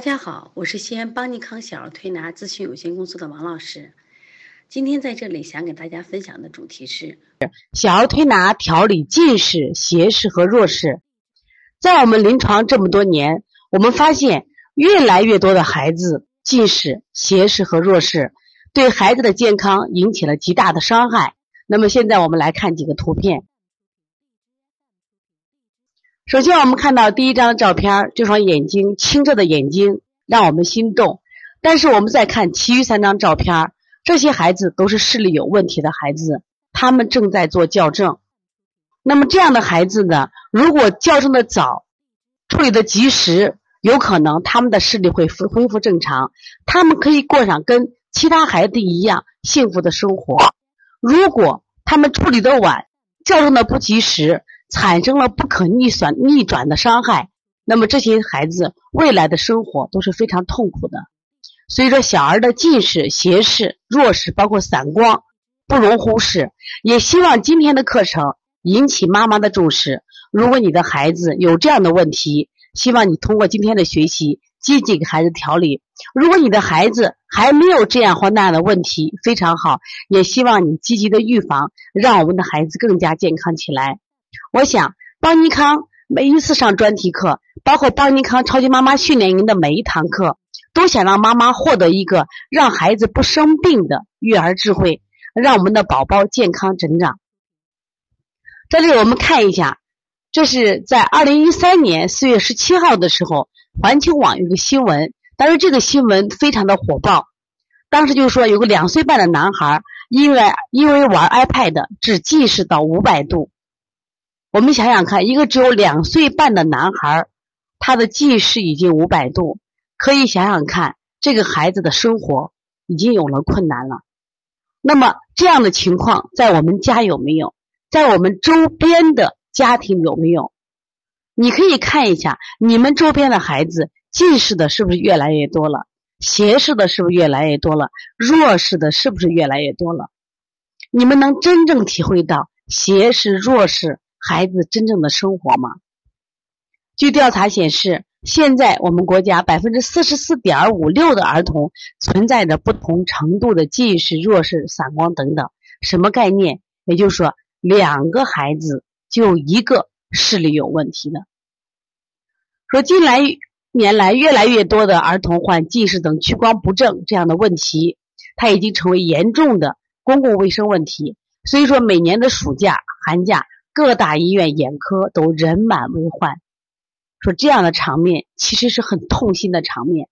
大家好，我是西安邦尼康小儿推拿咨询有限公司的王老师。今天在这里想给大家分享的主题是小儿推拿调理近视、斜视和弱视。在我们临床这么多年，我们发现越来越多的孩子近视、斜视和弱视，对孩子的健康引起了极大的伤害。那么现在我们来看几个图片。首先，我们看到第一张照片，这双眼睛清澈的眼睛让我们心动。但是，我们再看其余三张照片，这些孩子都是视力有问题的孩子，他们正在做校正。那么，这样的孩子呢，如果校正的早，处理的及时，有可能他们的视力会恢恢复正常，他们可以过上跟其他孩子一样幸福的生活。如果他们处理的晚，校正的不及时，产生了不可逆转逆转的伤害，那么这些孩子未来的生活都是非常痛苦的。所以说，小儿的近视、斜视、弱视，包括散光，不容忽视。也希望今天的课程引起妈妈的重视。如果你的孩子有这样的问题，希望你通过今天的学习，积极给孩子调理。如果你的孩子还没有这样或那样的问题，非常好，也希望你积极的预防，让我们的孩子更加健康起来。我想，邦尼康每一次上专题课，包括邦尼康超级妈妈训练营的每一堂课，都想让妈妈获得一个让孩子不生病的育儿智慧，让我们的宝宝健康成长。在这里我们看一下，这是在二零一三年四月十七号的时候，环球网有个新闻，当时这个新闻非常的火爆，当时就说有个两岁半的男孩，因为因为玩 iPad，只近视到五百度。我们想想看，一个只有两岁半的男孩，他的近视已经五百度，可以想想看，这个孩子的生活已经有了困难了。那么这样的情况在我们家有没有？在我们周边的家庭有没有？你可以看一下，你们周边的孩子近视的是不是越来越多了？斜视的是不是越来越多了？弱视的是不是越来越多了？你们能真正体会到斜视、弱视？孩子真正的生活吗？据调查显示，现在我们国家百分之四十四点五六的儿童存在着不同程度的近视、弱视、散光等等。什么概念？也就是说，两个孩子就一个视力有问题的。说近来年来，越来越多的儿童患近视等屈光不正这样的问题，它已经成为严重的公共卫生问题。所以说，每年的暑假、寒假。各大医院眼科都人满为患，说这样的场面其实是很痛心的场面。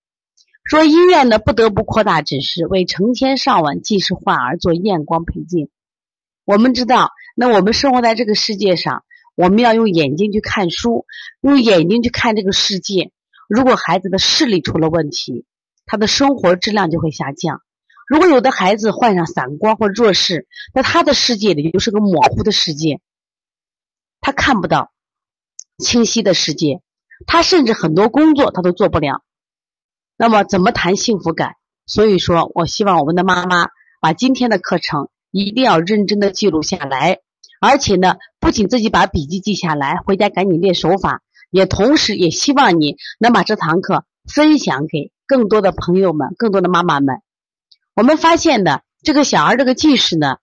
说医院呢不得不扩大指示，为成千上万近视患儿做验光配镜。我们知道，那我们生活在这个世界上，我们要用眼睛去看书，用眼睛去看这个世界。如果孩子的视力出了问题，他的生活质量就会下降。如果有的孩子患上散光或弱视，那他的世界里就是个模糊的世界。他看不到清晰的世界，他甚至很多工作他都做不了。那么怎么谈幸福感？所以说我希望我们的妈妈把今天的课程一定要认真的记录下来，而且呢，不仅自己把笔记记下来，回家赶紧练手法，也同时也希望你能把这堂课分享给更多的朋友们、更多的妈妈们。我们发现的这个小儿这个近视呢。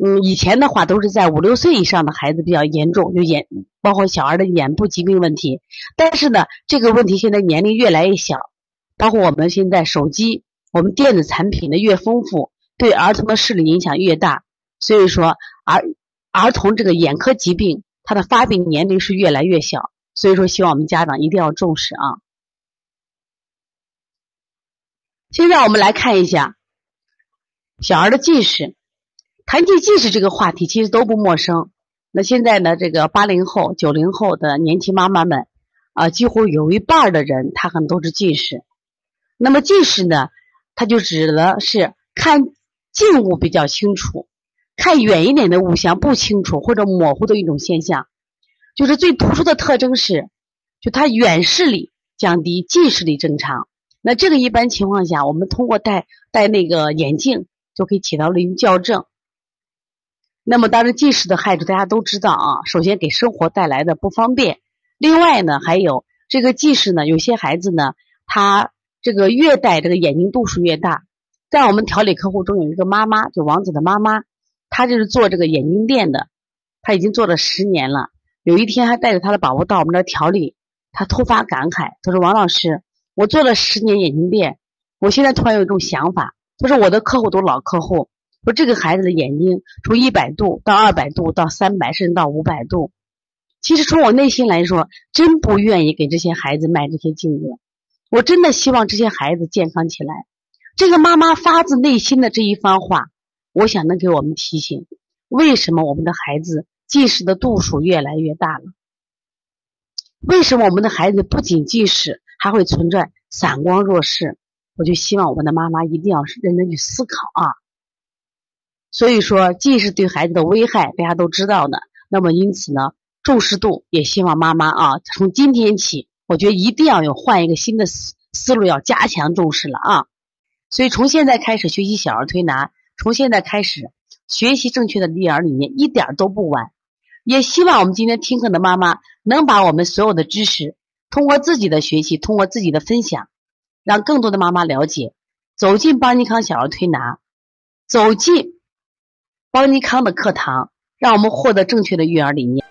嗯，以前的话都是在五六岁以上的孩子比较严重，就眼包括小儿的眼部疾病问题。但是呢，这个问题现在年龄越来越小，包括我们现在手机、我们电子产品的越丰富，对儿童的视力影响越大。所以说，儿儿童这个眼科疾病，它的发病年龄是越来越小。所以说，希望我们家长一定要重视啊。现在我们来看一下小儿的近视。谈及近视这个话题，其实都不陌生。那现在呢，这个八零后、九零后的年轻妈妈们，啊，几乎有一半的人，他可能都是近视。那么近视呢，它就指的是看近物比较清楚，看远一点的物象不清楚或者模糊的一种现象。就是最突出的特征是，就它远视力降低，近视力正常。那这个一般情况下，我们通过戴戴那个眼镜就可以起到了一个校正。那么，当然近视的害处大家都知道啊。首先，给生活带来的不方便。另外呢，还有这个近视呢，有些孩子呢，他这个越戴这个眼睛度数越大。在我们调理客户中有一个妈妈，就王子的妈妈，她就是做这个眼镜店的，她已经做了十年了。有一天，她带着她的宝宝到我们这调理，她突发感慨，她说：“王老师，我做了十年眼镜店，我现在突然有一种想法。她说我的客户都老客户，说这个孩子的眼睛从一百度到二百度到三百，甚至到五百度。其实从我内心来说，真不愿意给这些孩子买这些镜子，我真的希望这些孩子健康起来。”这个妈妈发自内心的这一番话，我想能给我们提醒：为什么我们的孩子近视的度数越来越大了？为什么我们的孩子不仅近视，还会存在散光弱视？我就希望我们的妈妈一定要认真去思考啊！所以说，近视对孩子的危害大家都知道的。那么因此呢，重视度也希望妈妈啊，从今天起，我觉得一定要有换一个新的思思路，要加强重视了啊！所以，从现在开始学习小儿推拿，从现在开始学习正确的育儿理念，一点都不晚。也希望我们今天听课的妈妈能把我们所有的知识，通过自己的学习，通过自己的分享，让更多的妈妈了解，走进邦尼康小儿推拿，走进邦尼康的课堂，让我们获得正确的育儿理念。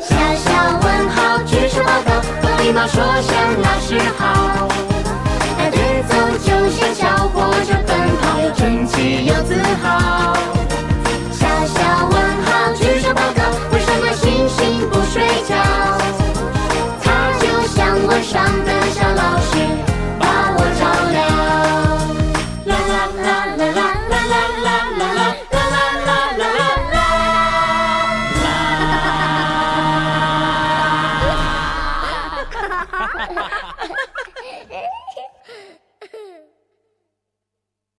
小小问号，举手报告，和礼貌说声老师好。排队走就像小